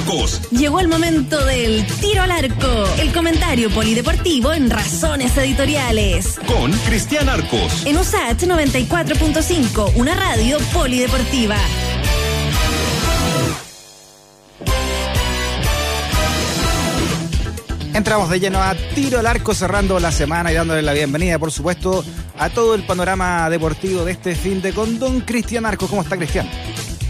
Arcos. Llegó el momento del tiro al arco, el comentario polideportivo en Razones Editoriales. Con Cristian Arcos. En USAT 94.5, una radio polideportiva. Entramos de lleno a tiro al arco cerrando la semana y dándole la bienvenida, por supuesto, a todo el panorama deportivo de este fin de con don Cristian Arco. ¿Cómo está Cristian?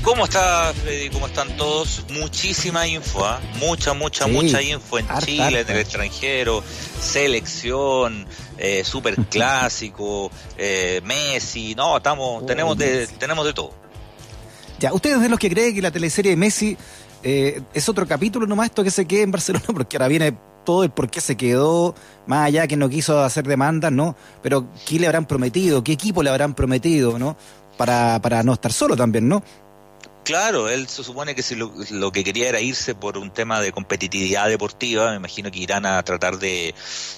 ¿Cómo está Freddy? ¿Cómo están todos? Muchísima info, ¿ah? mucha, mucha, Sí, mucha info en Chile, en el extranjero, selección, eh, super clásico, eh, Messi, no, estamos, Oh, tenemos de, Messi. tenemos de todo. Ya, ¿ustedes de los que creen que la teleserie de Messi eh, es otro capítulo nomás esto que se quede en Barcelona? Porque ahora viene todo el por qué se quedó, más allá que no quiso hacer demandas, ¿no? Pero ¿qué le habrán prometido? ¿Qué equipo le habrán prometido, ¿no? Para, para no estar solo también, ¿no? Claro, él se supone que si lo, lo que quería era irse por un tema de competitividad deportiva, me imagino que irán a tratar de,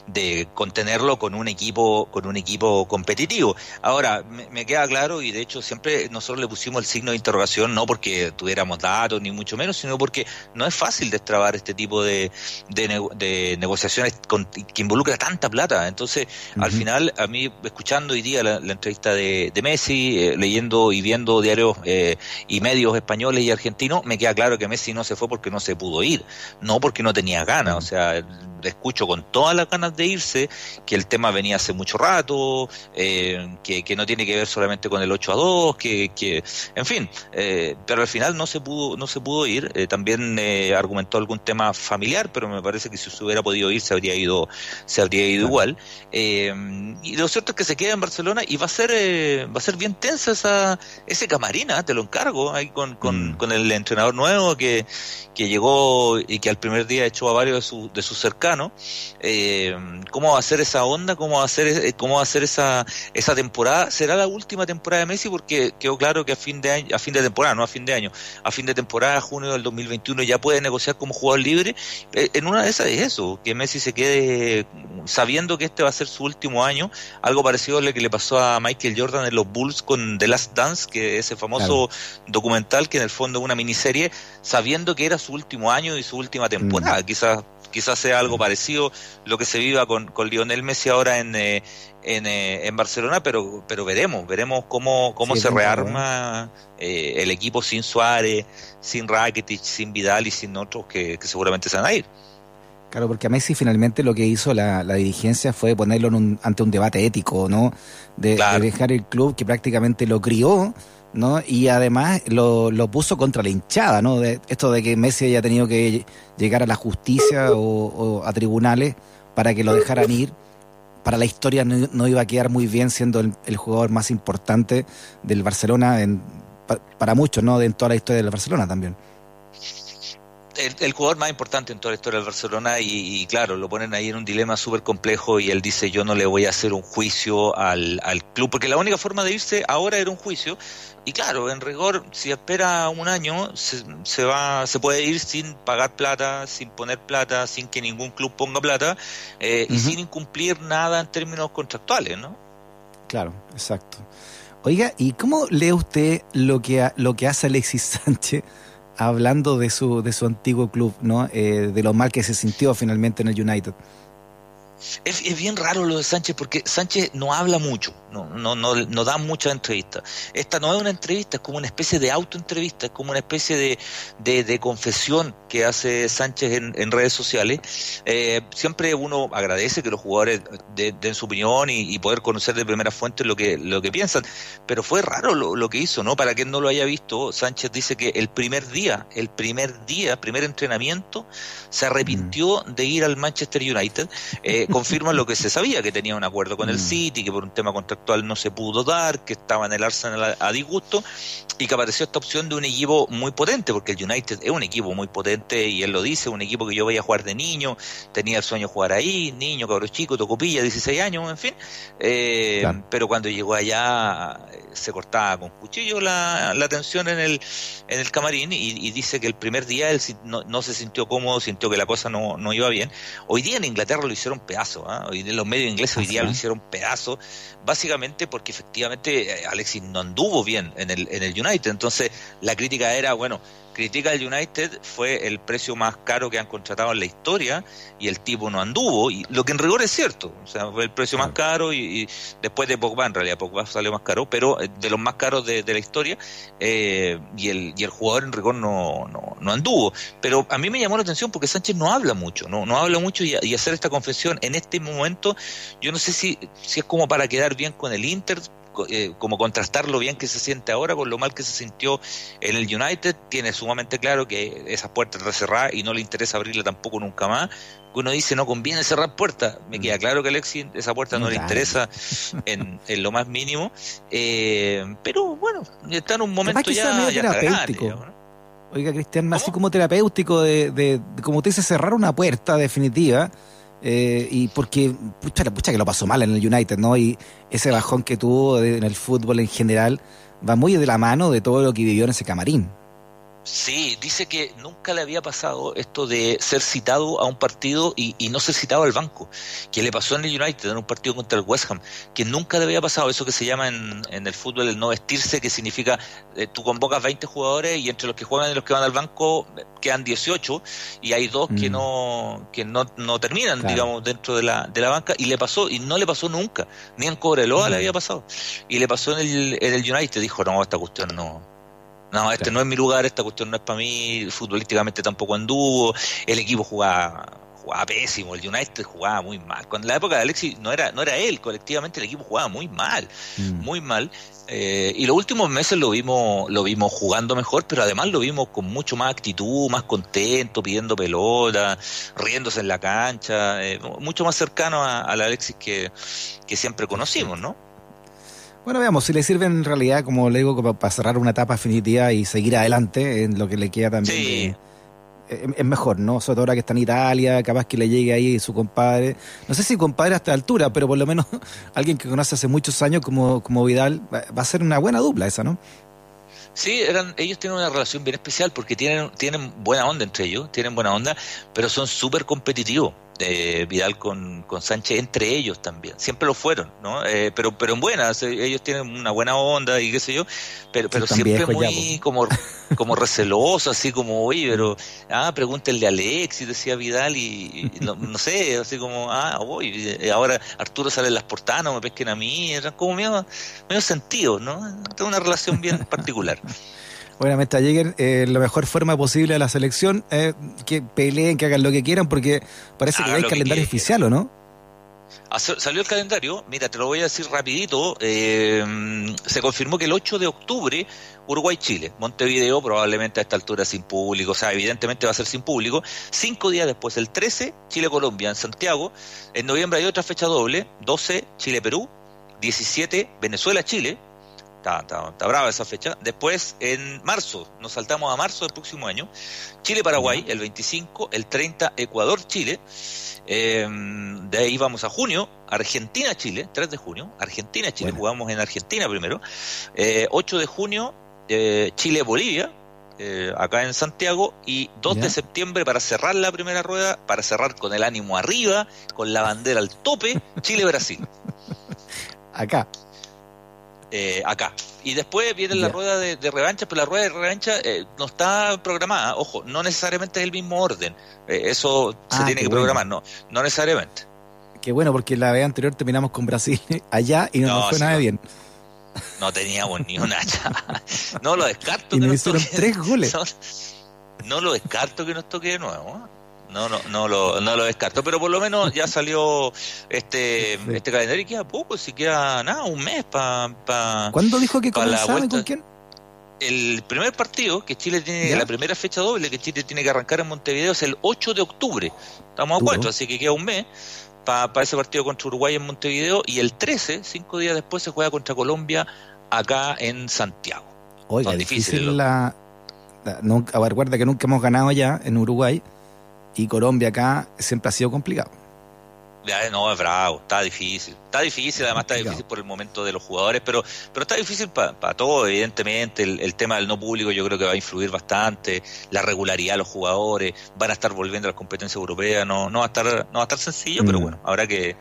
de contenerlo con un equipo con un equipo competitivo. Ahora, me, me queda claro y de hecho siempre nosotros le pusimos el signo de interrogación no porque tuviéramos datos ni mucho menos, sino porque no es fácil destrabar este tipo de, de, de negociaciones con- que involucra tanta plata. Entonces, al final, a mí escuchando hoy día la, la entrevista de, de Messi, eh, leyendo y viendo diarios eh, y medios españoles y argentinos, me queda claro que Messi no se fue porque no se pudo ir, no porque no tenía ganas. O sea, escucho con todas las ganas de irse que el tema venía hace mucho rato, eh, que, que no tiene que ver solamente con el 8 a 2, que, que en fin, eh, pero al final no se pudo, no se pudo ir. Eh, también eh, argumentó algún tema familiar, pero me parece que si se hubiera podido ir se habría ido, se habría ido igual. Eh, y lo cierto es que se queda en Barcelona y va a ser, eh, va a ser bien tensa esa, ese camarín, ¿ah? te lo encargo, ahí con, con, Mm. con el entrenador nuevo que, que llegó y que al primer día echó a varios de, sus de sus cercanos. Eh, ¿Cómo va a ser esa onda? ¿Cómo va a ser, eh, cómo va a ser esa, esa temporada? ¿Será la última temporada de Messi? Porque quedó claro que a fin de año, a fin de temporada, no a fin de año, a fin de temporada, junio del 2021, ya puede negociar como jugador libre. Eh, en una de esas es eso, que Messi se quede sabiendo que este va a ser su último año, algo parecido a lo que le pasó a Michael Jordan en los Bulls con The Last Dance, que es ese famoso documental que en el fondo es una miniserie, sabiendo que era su último año y su última temporada. Quizás quizás sea algo parecido lo que se viva con, con Lionel Messi ahora en, eh, en, eh, en Barcelona, pero pero veremos, veremos cómo, cómo Sí, se rearma eh, el equipo sin Suárez, sin Rakitic, sin Vidal y sin otros que, que seguramente se van a ir. Claro, porque a Messi finalmente lo que hizo la, la dirigencia fue ponerlo en un- ante un debate ético, ¿no? De, Claro. de dejar el club que prácticamente lo crió, ¿no? Y además lo, lo puso contra la hinchada, ¿no? De, esto de que Messi haya tenido que llegar a la justicia o, o a tribunales para que lo dejaran ir. Para la historia no, no iba a quedar muy bien siendo el, el jugador más importante del Barcelona, en, pa- para muchos, ¿no? De en toda la historia del Barcelona también. El, el jugador más importante en toda la historia del Barcelona y, y claro, lo ponen ahí en un dilema súper complejo y él dice yo no le voy a hacer un juicio al, al club porque la única forma de irse ahora era un juicio y claro, en rigor si espera un año se, se va se puede ir sin pagar plata, sin poner plata, sin que ningún club ponga plata eh, y sin incumplir nada en términos contractuales, ¿no? Claro, exacto. Oiga, ¿y cómo lee usted lo que, ha- lo que hace Alexis Sánchez hablando de su, de su antiguo club, ¿no? Eh, de lo mal que se sintió finalmente en el United. Es, es bien raro lo de Sánchez porque Sánchez no habla mucho, no, no, no, no da muchas entrevistas. Esta no es una entrevista, es como una especie de autoentrevista, es como una especie de, de, de confesión que hace Sánchez en, en redes sociales. Eh, siempre uno agradece que los jugadores de- den su opinión y, y poder conocer de primera fuente lo que, lo que piensan, pero fue raro lo, lo que hizo, ¿no? Para quien no lo haya visto, Sánchez dice que el primer día, el primer día, primer entrenamiento, se arrepintió de ir al Manchester United. Eh, confirma lo que se sabía, que tenía un acuerdo con el Mm. City, que por un tema contractual no se pudo dar, que estaba en el Arsenal a, a disgusto, y que apareció esta opción de un equipo muy potente, porque el United es un equipo muy potente, y él lo dice, un equipo que yo veía jugar de niño, tenía el sueño de jugar ahí, niño, cabro chico, tocopilla, 16 años, en fin, Eh, Claro. pero cuando llegó allá eh, se cortaba con cuchillo la, la tensión en el, en el camarín y, y dice que el primer día él no, no se sintió cómodo, sintió que la cosa no, no iba bien. Hoy día en Inglaterra lo hicieron pedazo, ¿ah? hoy día los medios ingleses hoy día lo hicieron pedazo, básicamente porque efectivamente eh, Alexis no anduvo bien en el, en el United, entonces la crítica era, bueno, critica al United fue el precio más caro que han contratado en la historia y el tipo no anduvo, y lo que en rigor es cierto, o sea, fue el precio más caro y, después de Pogba, en realidad Pogba salió más caro, pero eh, de los más caros de, la historia eh, y, el, y el jugador en rigor no, no, anduvo. Pero a mí me llamó la atención porque Sánchez no habla mucho, no, no habla mucho y, y hacer esta confesión en este momento, yo no sé si, si es como para quedar bien con el Inter, eh, como contrastar lo bien que se siente ahora con lo mal que se sintió en el United, tiene sumamente claro que esas puertas están cerradas y no le interesa abrirla tampoco nunca más. Uno dice, no conviene cerrar puertas. Me queda mm. claro que Alexis esa puerta no le interesa en, lo más mínimo. Eh, pero bueno, está en un momento ya, terapéutico. Oiga, Cristian, así como terapéutico de, de, como usted dice, cerrar una puerta definitiva eh, y porque, pucha, pucha, que lo pasó mal en el United, ¿no? Y ese bajón que tuvo en el fútbol en general va muy de la mano de todo lo que vivió en ese camarín. Sí, dice que nunca le había pasado esto de ser citado a un partido y, no ser citado al banco, que le pasó en el United, en un partido contra el West Ham, que nunca le había pasado eso que se llama en, el fútbol el no vestirse, que significa eh, tú convocas 20 jugadores y entre los que juegan y los que van al banco eh, quedan 18 y hay dos que mm. no que no, no terminan, digamos, dentro de la, de la banca y le pasó, y no le pasó nunca, ni en Cobreloa le mm. había pasado, y le pasó en el, en el United, dijo, no, esta cuestión no no, este no es mi lugar, esta cuestión no es para mí, futbolísticamente tampoco anduvo, el equipo jugaba jugaba pésimo, el United jugaba muy mal. Cuando en la época de Alexis no era, no era él, colectivamente el equipo jugaba muy mal, mm. muy mal. Eh, y los últimos meses lo vimos, lo vimos jugando mejor, pero además lo vimos con mucho más actitud, más contento, pidiendo pelota, riéndose en la cancha, eh, mucho más cercano al Alexis que, que siempre conocimos, ¿no? Bueno, veamos, si le sirve en realidad, como le digo, para cerrar una etapa definitiva y seguir adelante en lo que le queda también. es mejor, ¿no? Sobre todo ahora que está en Italia, capaz que le llegue ahí su compadre. No sé si compadre a esta altura, pero por lo menos alguien que conoce hace muchos años como, como Vidal, va a ser una buena dupla esa, ¿no? Sí, eran, ellos tienen una relación bien especial porque tienen, tienen buena onda entre ellos, tienen buena onda, pero son súper competitivos de Vidal con, con, Sánchez entre ellos también. Siempre lo fueron, ¿no? Eh, pero, pero en buenas, eh, ellos tienen una buena onda y qué sé yo, pero, pero siempre muy como, como receloso, así como, oye, pero, ah, pregúntenle a Alex, y decía Vidal, y, no, no, sé, así como, ah, voy, ahora Arturo sale en las portadas, no me pesquen a mí, eran como medio, medio sentido, ¿no? Tengo una relación bien particular. Obviamente, lleguen eh, la mejor forma posible a la selección, eh, que peleen, que hagan lo que quieran, porque parece que hay calendario oficial, ¿o no? Salió el calendario, mira, te lo voy a decir rapidito, eh, se confirmó que el 8 de octubre Uruguay-Chile, Montevideo probablemente a esta altura sin público, o sea, evidentemente va a ser sin público, cinco días después, el 13, Chile-Colombia en Santiago, en noviembre hay otra fecha doble, 12, Chile-Perú, 17, Venezuela-Chile, Está, brava esa fecha. Después, en marzo, nos saltamos a marzo del próximo año. Chile-Paraguay, el 25, el 30, Ecuador-Chile. Em, de ahí vamos a junio, Argentina-Chile, 3 de junio. Argentina-Chile, jugamos en Argentina primero. 8 eh, de junio, eh, Chile-Bolivia, eh, acá en Santiago. Y 2 de septiembre, para cerrar la primera rueda, para cerrar con el ánimo arriba, con la bandera al tope, Chile-Brasil. acá. Eh, acá. Y después viene la rueda de, revancha, pero la rueda de revancha eh, no está programada. Ojo, no necesariamente es el mismo orden. Eh, eso se ah, tiene que programar, no, no necesariamente. Qué bueno, porque la vez anterior terminamos con Brasil allá y no, nos fue nada bien. No teníamos ni una. No lo descarto. y que nos hicieron tres goles. No, lo descarto que nos toque de nuevo no, no, no lo, no lo descarto, pero por lo menos ya salió este, este calendario y queda poco, si queda nada, un mes para... Pa, ¿Cuándo dijo que comenzaba con quién? El primer partido que Chile tiene, la primera fecha doble que Chile tiene que arrancar en Montevideo es el 8 de octubre. Estamos a cuatro, así que queda un mes para ese partido contra Uruguay en Montevideo y el 13, cinco días después, se juega contra Colombia acá en Santiago. Oiga, difícil, la, nunca, recuerda que nunca hemos ganado ya en Uruguay y Colombia acá siempre ha sido complicado. No, es bravo, está difícil, está difícil, además está difícil por el momento de los jugadores, pero, pero está difícil para pa todo, evidentemente. El, tema del no público yo creo que va a influir bastante, la regularidad de los jugadores, van a estar volviendo a las competencias europeas, no, no va a estar, no va a estar sencillo, pero mm. bueno, habrá que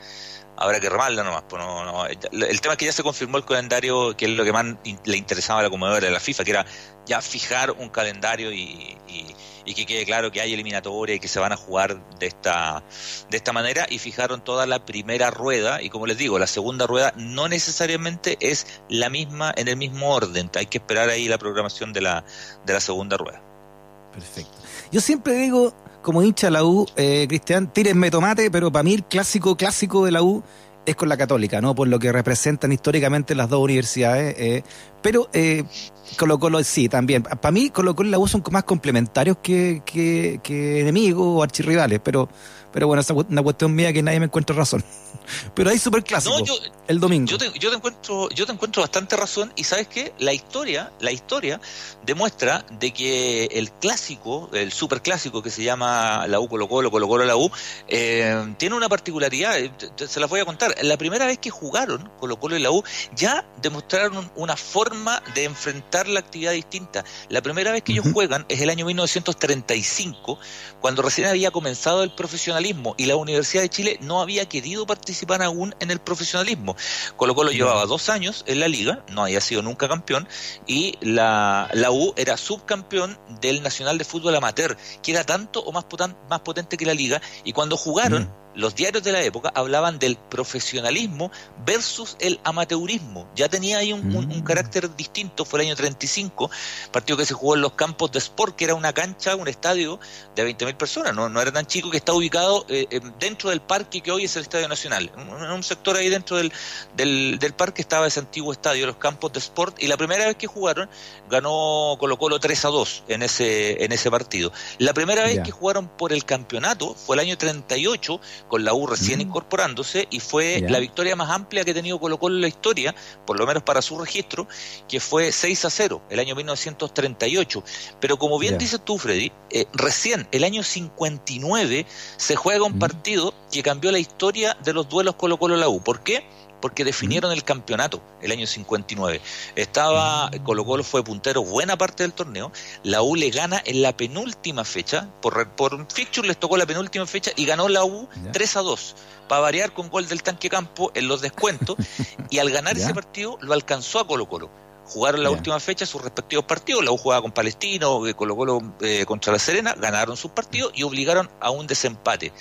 habrá que remarla nomás. Pues no, El tema es que ya se confirmó el calendario, que es lo que más le interesaba a la comodora de la FIFA, que era ya fijar un calendario y, y, que quede claro que hay eliminatoria y que se van a jugar de esta, de esta manera y fijaron toda la primera rueda y como les digo, la segunda rueda no necesariamente es la misma en el mismo orden, hay que esperar ahí la programación de la, de la segunda rueda. Perfecto. Yo siempre digo, como hincha de la U, eh, Cristian, tírenme tomate, pero para mí el clásico, clásico de la U es con la católica, ¿no? Por lo que representan históricamente las dos universidades. Eh, pero eh, Colo Colo sí, también. Para mí Colo Colo y la U son más complementarios que, que, que enemigos o archirrivales, pero pero bueno, es una cuestión mía que nadie me encuentra razón. Pero hay súper clásico. el domingo. Yo te, yo te, encuentro, yo te encuentro bastante razón y sabes qué, la historia, la historia demuestra de que el clásico, el super clásico que se llama la U Colo Colo, Colo Colo la U, eh, tiene una particularidad. Eh, se las voy a contar. La primera vez que jugaron Colo Colo y la U ya demostraron una forma de enfrentar la actividad distinta. La primera vez que ellos juegan es el año 1935, cuando recién había comenzado el profesional y la Universidad de Chile no había querido participar aún en el profesionalismo. Colo Colo llevaba dos años en la liga, no había sido nunca campeón, y la, la U era subcampeón del Nacional de Fútbol Amateur, que era tanto o más, más potente que la liga, y cuando jugaron, los diarios de la época hablaban del profesionalismo versus el amateurismo. Ya tenía ahí un, mm. carácter distinto, fue el año 35, partido que se jugó en los campos de Sport, que era una cancha, un estadio de 20.000 personas, no, no era tan chico, que está ubicado eh, dentro del parque que hoy es el Estadio Nacional. En un sector ahí dentro del, del, del, parque estaba ese antiguo estadio, los campos de Sport, y la primera vez que jugaron ganó Colo Colo 3 a 2 en ese, en ese partido. La primera vez que jugaron por el campeonato fue el año 38, con la U recién mm. incorporándose y fue la victoria más amplia que ha tenido Colo Colo en la historia, por lo menos para su registro, que fue 6 a 0 el año 1938. Pero como bien dices tú, Freddy, eh, recién el año 59 se juega un mm. partido que cambió la historia de los duelos Colo Colo la U. ¿Por qué? Porque definieron el campeonato el año 59. Estaba, Colo Colo fue puntero buena parte del torneo, la U le gana en la penúltima fecha, por, por fixture les tocó la penúltima fecha y ganó la U 3 a 2, para variar con gol del tanque campo en los descuentos, y al ganar ese partido lo alcanzó a Colo Colo jugaron la última fecha sus respectivos partidos. La U jugaba con Palestino, eh, Colo Colo eh, contra la Serena, ganaron sus partidos y obligaron a un desempate.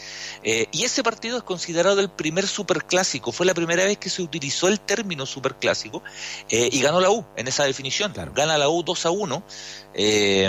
Eh, y ese partido es considerado el primer superclásico. Fue la primera vez que se utilizó el término superclásico y ganó la U en esa definición. Gana la U 2 a 1.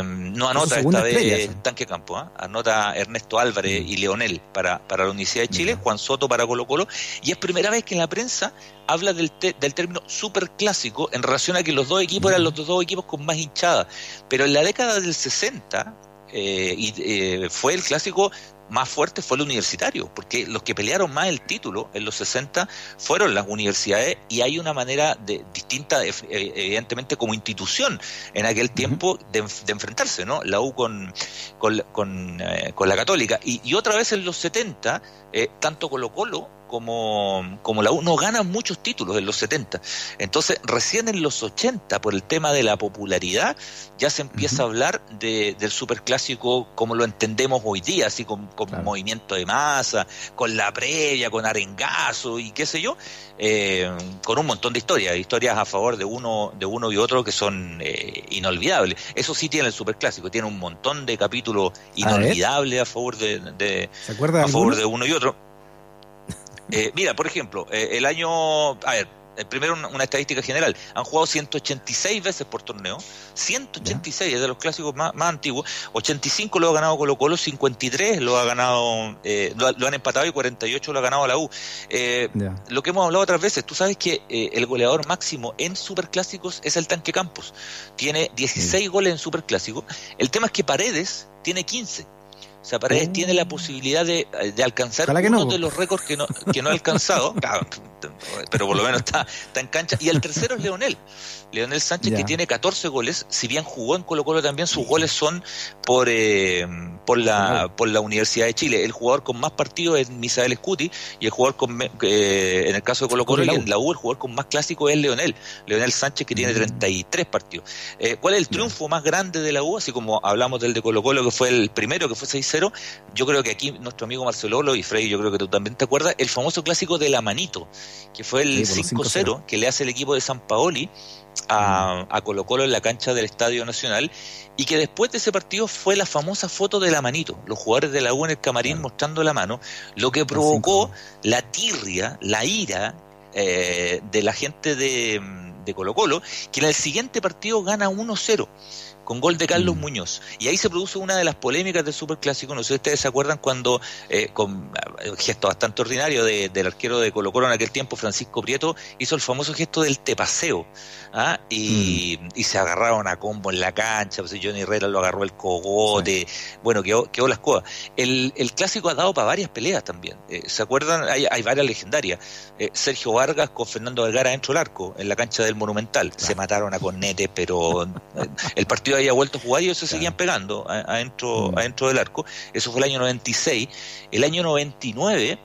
no anota esta vez Tanque Campo, ¿ah? anota Ernesto Álvarez mm. y Leonel para, para la Universidad de Chile, Juan Soto para Colo Colo. Y es primera vez que en la prensa habla del, del término superclásico en relación a que los dos equipos eran los dos equipos con más hinchada. Pero en la década del 60 eh, y, eh, fue el clásico más fuerte fue el universitario, porque los que pelearon más el título en los 60 fueron las universidades y hay una manera de, distinta, eh, evidentemente como institución en aquel tiempo de, enfrentarse, ¿no? La U con, con, con, la católica. Y, y, otra vez en los 70, tanto Colo Colo como, como la U no ganan muchos títulos en los 70. Entonces, recién en los 80, por el tema de la popularidad, ya se empieza a hablar de, del superclásico como lo entendemos hoy día, así con, movimiento de masa, con la previa, con arengazo y qué sé yo, eh, con un montón de historias, historias a favor de uno, de uno y otro que son eh, inolvidables. Eso sí tiene el superclásico, tiene un montón de capítulos inolvidables a, favor de, de a favor de uno y otro. Eh, mira, por ejemplo, eh, el año, a ver, eh, primero una, estadística general, han jugado 186 veces por torneo, 186 es de los clásicos más, antiguos, 85 lo ha ganado Colo Colo, 53 lo ha ganado, lo, han empatado y 48 lo ha ganado la U. Lo que hemos hablado otras veces, tú sabes que el goleador máximo en superclásicos es el Tanque Campos, tiene 16 goles en superclásicos, el tema es que Paredes tiene 15 O sea, Paredes Oh. tiene la posibilidad de, de alcanzar Ojalá uno no. de los récords que no, que no ha alcanzado, claro, pero por lo menos está, está en cancha. Y el tercero es Leonel. Leonel Sánchez, Ya. que tiene 14 goles, si bien jugó en Colo Colo también, sus goles son por, eh, por, la, por la Universidad de Chile. El jugador con más partidos es Misael Scuti y el jugador con, eh, en el caso de Colo Colo y en la U, el jugador con más clásico es Leonel. Leonel Sánchez, que Mm. tiene 33 partidos. Eh, ¿Cuál es el triunfo más grande de la U? Así como hablamos del de Colo Colo, que fue el primero, que fue 6-0. Yo creo que aquí nuestro amigo Marcelo y Frey, yo creo que tú también te acuerdas, el famoso clásico de la manito, que fue el Sí, por los 5-0 que le hace el equipo de San Paoli a, a Colo Colo en la cancha del Estadio Nacional y que después de ese partido fue la famosa foto de la manito, los jugadores de la U en el camarín Claro. mostrando la mano, lo que provocó la tirria, la ira eh, de la gente de, de Colo Colo, que en el siguiente partido gana 1-0 con gol de Carlos Mm. Muñoz. Y ahí se produce una de las polémicas del Superclásico. No sé si ustedes se acuerdan cuando, eh, con eh, un gesto bastante ordinario de- del arquero de Colo Colo en aquel tiempo, Francisco Prieto, hizo el famoso gesto del tepaseo. ¿ah? Y, y se agarraron a combo en la cancha. Pues Johnny Herrera lo agarró el cogote. Bueno, quedó, quedó las cosas. El, el clásico ha dado para varias peleas también. Eh, ¿Se acuerdan? Hay, hay varias legendarias. Eh, Sergio Vargas con Fernando Vergara dentro del arco, en la cancha del Monumental. Se mataron a cornetes, pero eh, el partido había vuelto a jugar y ellos se Claro. seguían pegando adentro, Mm. adentro del arco. Eso fue el año 96. El año 99, eh,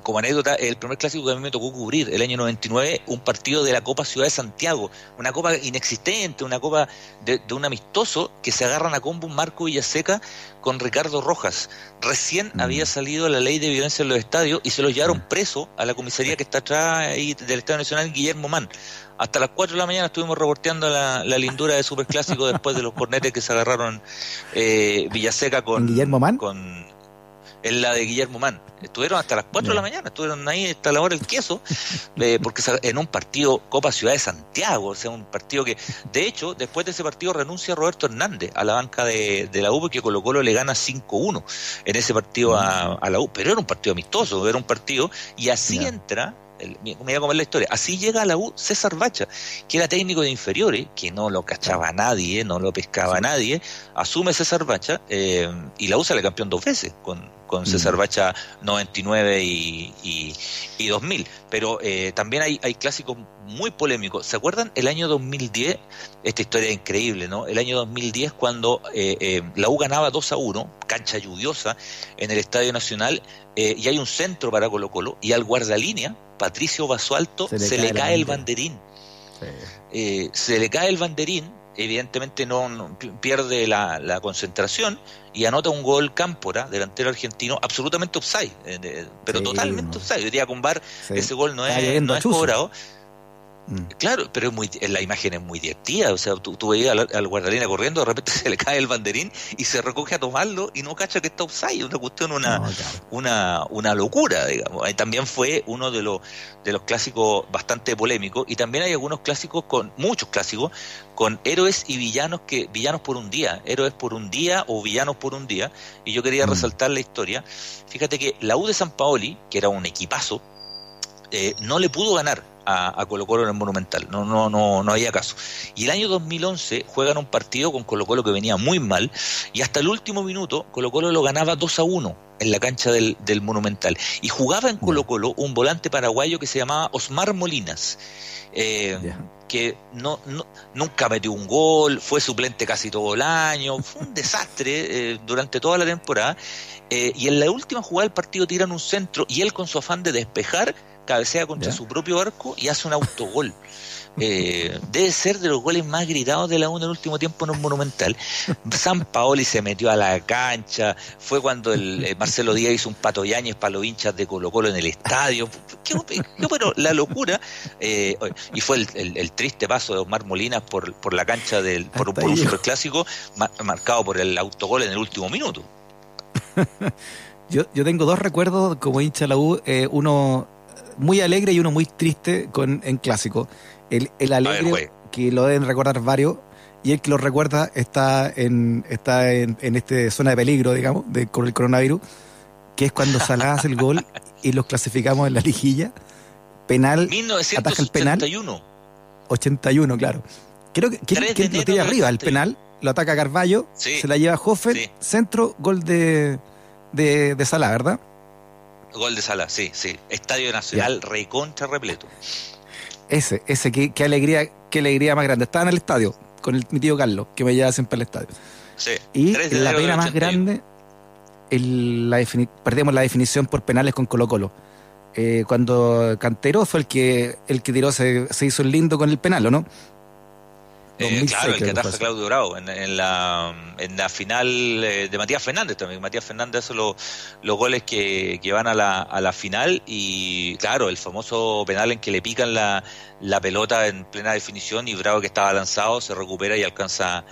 como anécdota, el primer clásico que a mí me tocó cubrir, el año 99, un partido de la Copa Ciudad de Santiago, una copa inexistente, una copa de, de un amistoso que se agarran a combo un Marco Villaseca con Ricardo Rojas. Recién Mm. había salido la ley de violencia en los estadios y se los llevaron Mm. preso a la comisaría que está atrás ahí del Estadio Nacional, Guillermo Mann. Hasta las 4 de la mañana estuvimos reporteando la, la lindura de Superclásico después de los cornetes que se agarraron eh, Villaseca con, ¿En Guillermo Mann? con en la de Guillermo Mann. Estuvieron hasta las 4 de la mañana, estuvieron ahí hasta la hora del queso, eh, porque en un partido Copa Ciudad de Santiago, o sea, un partido que, de hecho, después de ese partido renuncia Roberto Hernández a la banca de, de la U, porque Colo Colo le gana 5-1 en ese partido a, a la U, pero era un partido amistoso, era un partido, y así entra, me voy a comer la historia, así llega a la U César Bacha, que era técnico de inferiores, que no lo cachaba nadie, no lo pescaba nadie, asume César Bacha eh, y la U sale campeón dos veces con, con César Mm. Bacha 99 y, y, y 2000. Pero eh, también hay, hay clásicos muy polémicos. ¿Se acuerdan el año 2010? Esta historia es increíble, ¿no? El año 2010 cuando eh, eh, la U ganaba 2 a 1, cancha lluviosa en el Estadio Nacional eh, y hay un centro para Colo Colo y al guardalínea, Patricio Basualto, se le, cae, el banderín eh, se le cae el banderín, evidentemente no, no- pi- pierde la, la concentración y anota un gol Cámpora, delantero argentino, absolutamente offside, eh, pero Sí, totalmente no. offside. Hoy día con VAR Sí. ese gol no Está es, no es cobrado. Mm. Claro, pero es muy, la imagen es muy divertida. O sea, tú, tú veías al, al guardalina corriendo, de repente se le cae el banderín y se recoge a tomarlo y no cacha que está offside. Una cuestión, una, No, claro. una, una locura, digamos. También fue uno de los, de los clásicos bastante polémicos y también hay algunos clásicos con, muchos clásicos, con héroes y villanos que, villanos por un día, héroes por un día o villanos por un día. Y yo quería Mm. resaltar la historia. Fíjate que la U de San Paoli, que era un equipazo, eh, no le pudo ganar a, a Colo Colo en el Monumental, no, no, no, no había caso. Y el año 2011 juegan un partido con Colo Colo que venía muy mal y hasta el último minuto Colo Colo lo ganaba 2 a 1 en la cancha del, del Monumental. Y jugaba en Colo Colo un volante paraguayo que se llamaba Osmar Molinas. eh, que no, no- nunca metió un gol, fue suplente casi todo el año, fue un desastre eh, durante toda la temporada. eh, y en la última jugada del partido tiran un centro y él con su afán de despejar cabecea contra Ya. su propio arco y hace un autogol. Eh, debe ser de los goles más gritados de la U en el último tiempo en un monumental. San Paoli se metió a la cancha, fue cuando el, eh, Marcelo Díaz hizo un pato Yáñez para los hinchas de Colo Colo en el estadio. ¿Qué, qué- pero la locura. eh, y fue el, el- el triste paso de Omar Molinas por, por la cancha del, por, por un superclásico ma- marcado por el autogol en el último minuto. Yo, yo tengo dos recuerdos como hincha de la U, uno muy alegre y uno muy triste con, en clásico. El, el alegre, que lo deben recordar varios, y el que lo recuerda está en está en, en este zona de peligro, digamos, de, con el coronavirus, que es cuando Salah hace el gol y los clasificamos en la liguilla. Penal, ataja el penal. 1971. 81, claro. Creo que, ¿quién, 3 de quién lo tiene arriba? El 80. penal, lo ataca Carballo, Sí. se la lleva Hofer, Sí. centro, gol de, de, de Salah, ¿verdad? Gol de Sala, sí, sí. Estadio Nacional, recontra repleto. Ese, ese, qué, qué alegría, qué alegría más grande. Estaba en el estadio con el, mi tío Carlos, que me lleva siempre al estadio. Sí. Y 3 de la pena más 81. grande, el- la perdemos la definición por penales con Colo Colo. Eh, cuando Cantero fue el que el que tiró, se, se hizo el lindo con el penal, ¿o no? Eh, 2006 claro, el que ataja Claudio Bravo en, en la, en la final eh, de Matías Fernández también. Matías Fernández hace lo- los goles que, que van a la, a la final y claro, el famoso penal en que le pican la, la pelota en plena definición y Bravo que estaba lanzado se recupera y alcanza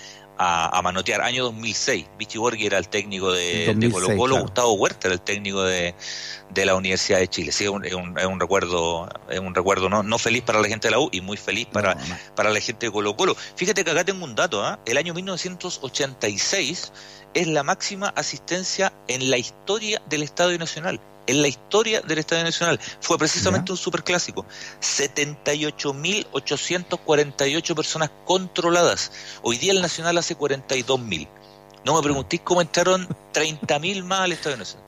a, a manotear. Año 2006, Vichy Borghi era el técnico de, de 2006, Colo Colo, claro. Gustavo Huerta era el técnico de, de la Universidad de Chile. Sí, es un, es un, es un recuerdo, es un recuerdo no, no feliz para la gente de la U y muy feliz para, No, no. para la gente de Colo Colo. Fíjate que acá tengo un dato, ¿ah? el año 1986 es la máxima asistencia en la historia del Estadio Nacional. En la historia del Estadio Nacional fue precisamente Ya. un superclásico. 78.848 personas controladas. Hoy día el Nacional hace 42.000. No me preguntéis cómo entraron 30.000 más al Estadio Nacional.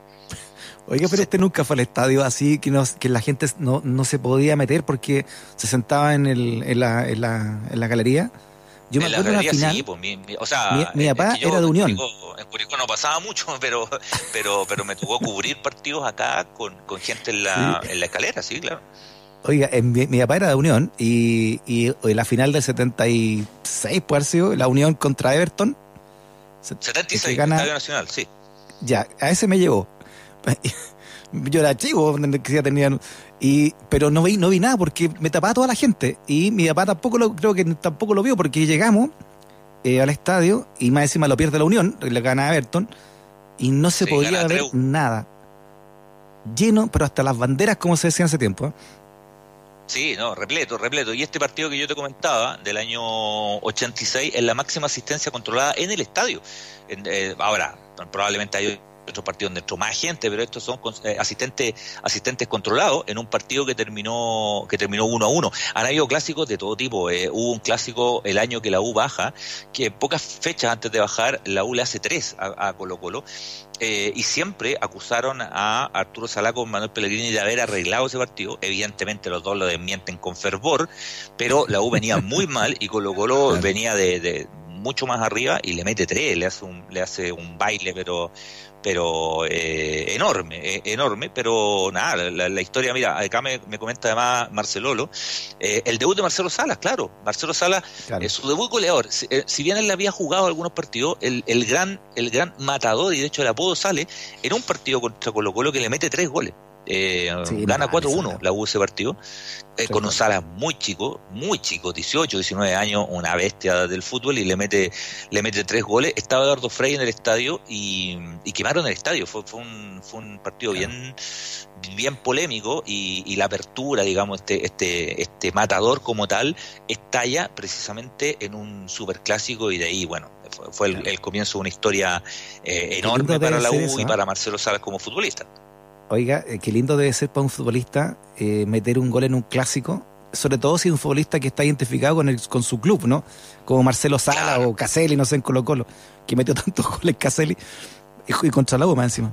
Oiga, pero este nunca fue al estadio así que, no- que la gente no, no se podía meter porque se sentaba en, el, en, la, en, la, en la galería. Yo me en acuerdo galería la final. sí, pues, mi- mi- o sea, Mi- mi eh, papá es que yo era de en Unión. Curicó- en Curicó no pasaba mucho, pero pero pero me tocó cubrir partidos acá con, con gente en la, en la escalera, sí, claro. Oiga, en mi, mi papá era de Unión y, y en la final del 76, puede haber sido, la Unión contra Everton. se- 76, que gana- Estadio Nacional, sí. Ya, a ese me llevó. Yo era chico, que ya tenía, y, pero no vi, no vi nada porque me tapaba toda la gente. Y mi papá tampoco lo, creo que tampoco lo vio porque llegamos eh, al estadio y más encima lo pierde la Unión, le gana a Everton, y no se Sí, podía ver nada. Lleno, pero hasta las banderas, como se decía hace tiempo. ¿eh? Sí, no, repleto, repleto. Y este partido que yo te comentaba, del año 86, es la máxima asistencia controlada en el estadio. En- eh, ahora, probablemente hay otros partidos donde entró más gente, pero estos son eh, asistentes asistentes controlados en un partido que terminó que terminó uno a uno. Han habido clásicos de todo tipo. eh, hubo un clásico el año que la U baja, que pocas fechas antes de bajar, la U le hace tres a, a Colo Colo. Eh, y siempre acusaron a Arturo Salá con Manuel Pellegrini de haber arreglado ese partido. Evidentemente los dos lo desmienten con fervor, pero la U venía muy mal y Colo Colo Claro. venía de, de mucho más arriba y le mete tres, le hace un, le hace un baile, pero pero eh, enorme, eh, enorme, pero nada, la, la historia, mira, acá me, me comenta además Marcelolo, eh, el debut de Marcelo Salas, claro, Marcelo Salas Claro. su debut goleador, si, eh, si bien él había jugado algunos partidos, el, el gran el gran matador, y de hecho el apodo sale, en un partido contra Colo Colo que le mete tres goles. Eh, Sí, gana no, 4-1 Salas. la U ese partido, eh, Sí, con un. Salas muy chico, muy chico, 18, 19 años, una bestia del fútbol y le mete le mete tres goles. Estaba Eduardo Frey en el estadio y, y quemaron el estadio. Fue, fue, un, fue un partido Claro. bien bien polémico y, y la apertura, digamos, este, este, este matador como tal, estalla precisamente en un superclásico y de ahí, bueno, fue, fue el, el comienzo de una historia eh, enorme para la U eso, y ¿eh? para Marcelo Salas como futbolista. Oiga, eh, qué lindo debe ser para un futbolista eh, meter un gol en un clásico, sobre todo si es un futbolista que está identificado con, el, con su club, ¿no? Como Marcelo Sala o Caselli, no sé, en Colo Colo, que metió tantos goles Caselli y, y contra la U más encima.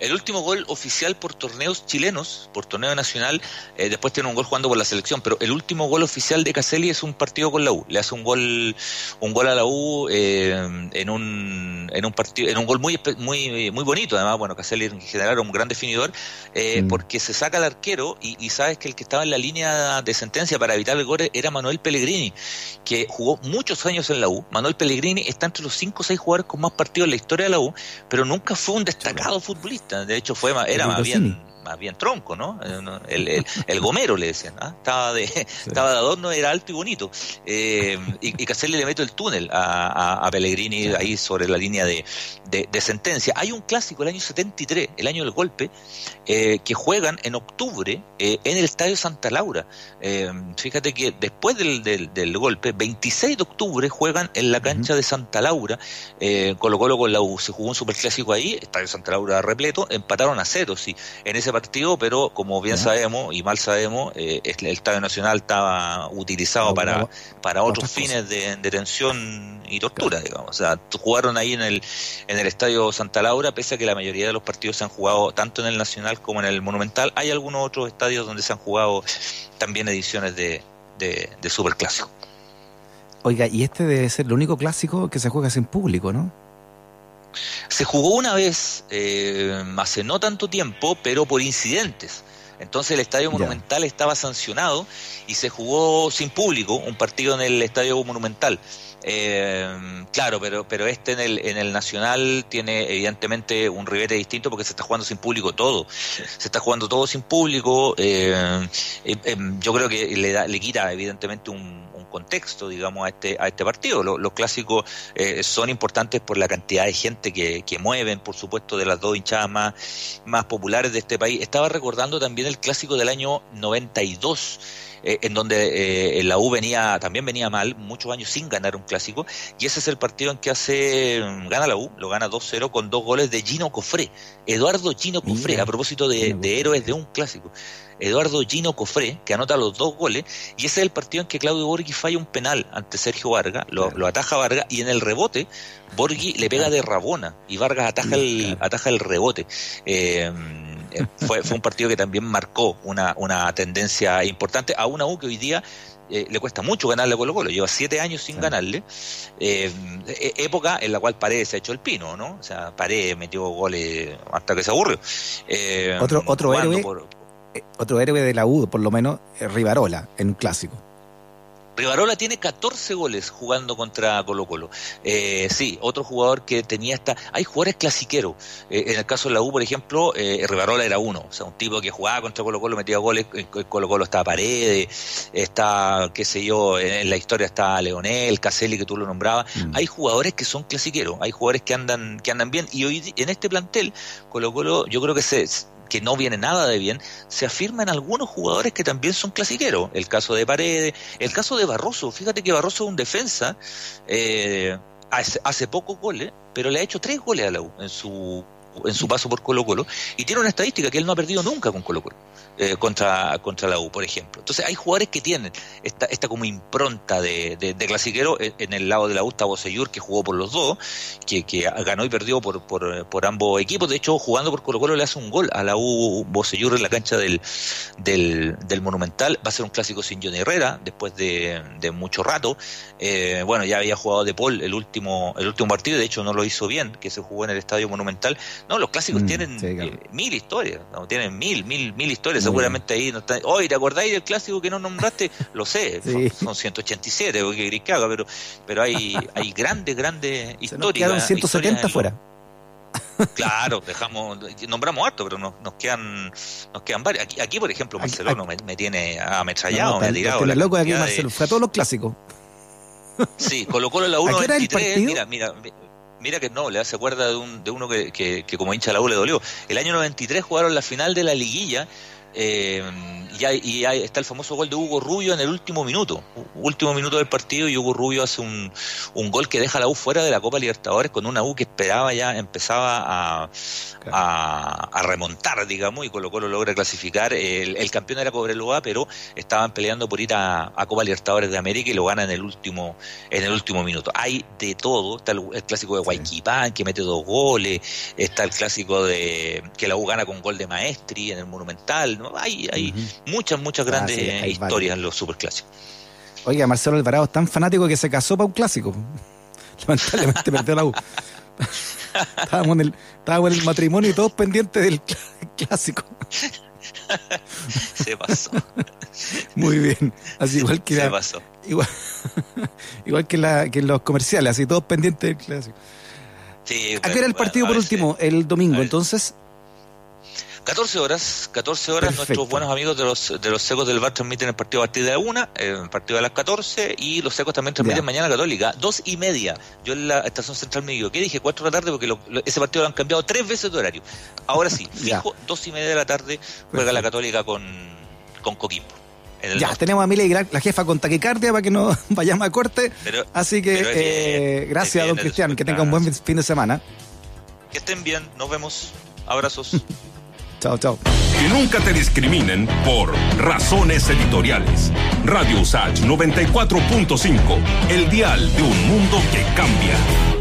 El último gol oficial por torneos chilenos, por torneo nacional, eh, después tiene un gol jugando por la selección, pero el último gol oficial de Caselli es un partido con la U. Le hace un gol, un gol a la U eh, en un en un partido, en un gol muy muy muy bonito. Además, bueno, Caselli en general era un gran definidor, eh, Mm. porque se saca al arquero y, y sabes que el que estaba en la línea de sentencia para evitar el gol era Manuel Pellegrini, que jugó muchos años en la U. Manuel Pellegrini está entre los 5 o 6 jugadores con más partidos en la historia de la U, pero nunca fue un destacado futbolista. De hecho, fue era más bien más bien tronco, ¿no? Eh, no, El, el, el gomero le decían, ¿ah? estaba de estaba de adorno, era alto y bonito. Eh, y, y Caselli le mete el túnel a, a- a Pellegrini ahí sobre la línea de, de- de sentencia. Hay un clásico, el año 73, el año del golpe, eh, que juegan en octubre eh, en el Estadio Santa Laura. Fíjate que después del, del- del golpe, 26 de octubre juegan en la cancha de Santa Laura, Colo Colo con la U, se jugó un superclásico ahí, Estadio Santa Laura repleto, empataron a cero, sí. En ese partido, pero como bien sabemos y mal sabemos, eh, el Estadio Nacional estaba utilizado para, para otros fines de detención y tortura, digamos. O sea, jugaron ahí en el, en el Estadio Santa Laura, pese a que la mayoría de los partidos se han jugado tanto en el Nacional como en el Monumental. Hay algunos otros estadios donde se han jugado también ediciones de, de, de Superclásico. Oiga, y este debe ser el único clásico que se juega sin público, ¿no? Se jugó una vez eh, hace no tanto tiempo, pero por incidentes. Entonces el Estadio Monumental estaba sancionado y se jugó sin público un partido en el Estadio Monumental. Eh, claro, pero, pero este en el, en el Nacional tiene evidentemente un ribete distinto porque se está jugando sin público todo. Se está jugando todo sin público. Eh, yo creo que le, da, le quita evidentemente un, contexto, digamos, a este, a este partido. Los, clásicos eh, son importantes por la cantidad de gente que, que, mueven, por supuesto, de las dos hinchadas más, más populares de este país. Estaba recordando también el clásico del año 92. Eh, en donde eh, la U venía también venía mal, muchos años sin ganar un clásico, y ese es el partido en que hace gana la U, lo gana 2-0 con dos goles de Gino Cofré, Eduardo Gino Cofré, a propósito de, de héroes de un clásico. Eduardo Gino Cofré, que anota los dos goles, y ese es el partido en que Claudio Borghi falla un penal ante Sergio Vargas, lo, ataja Vargas, y en el rebote, Borghi le pega de rabona, y Vargas ataja el, ataja el rebote. Eh, fue, fue un partido que también marcó una, una tendencia importante a una U que hoy día eh, le cuesta mucho ganarle a Colo Colo, lleva siete años sin ganarle, e, época en la cual Paredes se ha hecho el pino, ¿no? O sea, Paredes metió goles hasta que se aburrió. otro otro héroe, eh, otro héroe de la U, por lo menos, eh, Rivarola, en un clásico. Rivarola tiene 14 goles jugando contra Colo Colo. Eh, sí, otro jugador que tenía esta... Hay jugadores clasiqueros. en el caso de la U, por ejemplo, Rivarola era uno. O sea, un tipo que jugaba contra Colo Colo, metía goles. En Colo Colo está Paredes, está, qué sé yo, en la historia está Leonel, Caselli, que tú lo nombrabas. Mm. Hay jugadores que son clasiqueros. Hay jugadores que andan, que andan bien. Y hoy en este plantel, Colo Colo, yo creo que se que no viene nada de bien, se afirman algunos jugadores que también son clasiqueros. El caso de Paredes, el caso de Barroso. Fíjate que Barroso es un defensa, eh, hace, hace pocos goles, pero le ha hecho tres goles a la U en su, en su paso por Colo Colo y tiene una estadística que él no ha perdido nunca con Colo Colo. Eh, contra, contra la U, por ejemplo. Entonces hay jugadores que tienen esta, esta como impronta de, de, clasiquero. En el lado de la U está Boseyur, que jugó por los dos, que, que ganó y perdió por, por, ambos equipos. De hecho, jugando por Colo Colo le hace un gol a la U Boseyur en la cancha del, del, del Monumental. Va a ser un clásico sin Johnny Herrera, después de, de mucho rato. Eh, bueno, ya había jugado de Paul el último, el último partido, de hecho no lo hizo bien, que se jugó en el Estadio Monumental. No, los clásicos mm, tienen eh, mil historias, ¿no? tienen mil, mil, mil historias seguramente ahí no está. Oye, ¿te acordáis del clásico que no nombraste? Lo sé, son, 187, porque que haga, pero, pero hay, hay grandes, grandes historias. quedan 170 fuera. Claro, dejamos, nombramos harto, pero nos, nos quedan nos quedan varios. Aquí, aquí por ejemplo, Marcelo me, me, tiene ametrallado, me ha tirado. La loco de aquí, Marcelo, fue a todos los clásicos. Sí, colocó la 1.23. Mira, mira, Mira que no, le hace cuerda de, un, de uno que, que, que, como hincha la U le dolió. El año 93 jugaron la final de la liguilla eh, y, y está el famoso gol de Hugo Rubio en el último minuto, último minuto del partido y Hugo Rubio hace un, un gol que deja a la U fuera de la Copa Libertadores con una U que esperaba ya, empezaba a, a, remontar, digamos, y Colo Colo logra clasificar. El, el campeón era Cobreloa, pero estaban peleando por ir a, Copa Libertadores de América y lo gana en el último, en el último minuto. Hay de todo, está el, clásico de Guayquipán que mete dos goles, está el clásico de que la U gana con gol de Maestri en el Monumental, ¿no? Hay, hay muchas, muchas ah, grandes historias en los superclásicos. Oiga, Marcelo Alvarado es tan fanático que se casó para un clásico. Lamentablemente perdió la U. estábamos, en el, estábamos en el matrimonio y todos pendientes del clásico. se pasó. Muy bien. Así igual que se pasó. Igual, igual que, la, que los comerciales, así todos pendientes del clásico. Sí, ¿A qué era el partido por último? El domingo, entonces. 14 horas, 14 horas, nuestros buenos amigos de los, de los secos del bar transmiten el partido a partir de la 1, eh, el partido a las 14, y los secos también transmiten mañana Católica, dos y media. Yo en la estación central me digo, ¿qué dije? 4 de la tarde, porque ese partido lo han cambiado tres veces de horario. Ahora sí, fijo, dos y media de la tarde juega la Católica con, con Coquimbo. Ya, tenemos a Mili, la jefa con taquicardia para que no vayamos a corte. Así que eh, gracias, don Cristian, que tenga un buen fin de semana. Que estén bien, nos vemos. Abrazos. Chao, chao. Que nunca te discriminen por razones editoriales. Radio Usage 94.5, el dial de un mundo que cambia.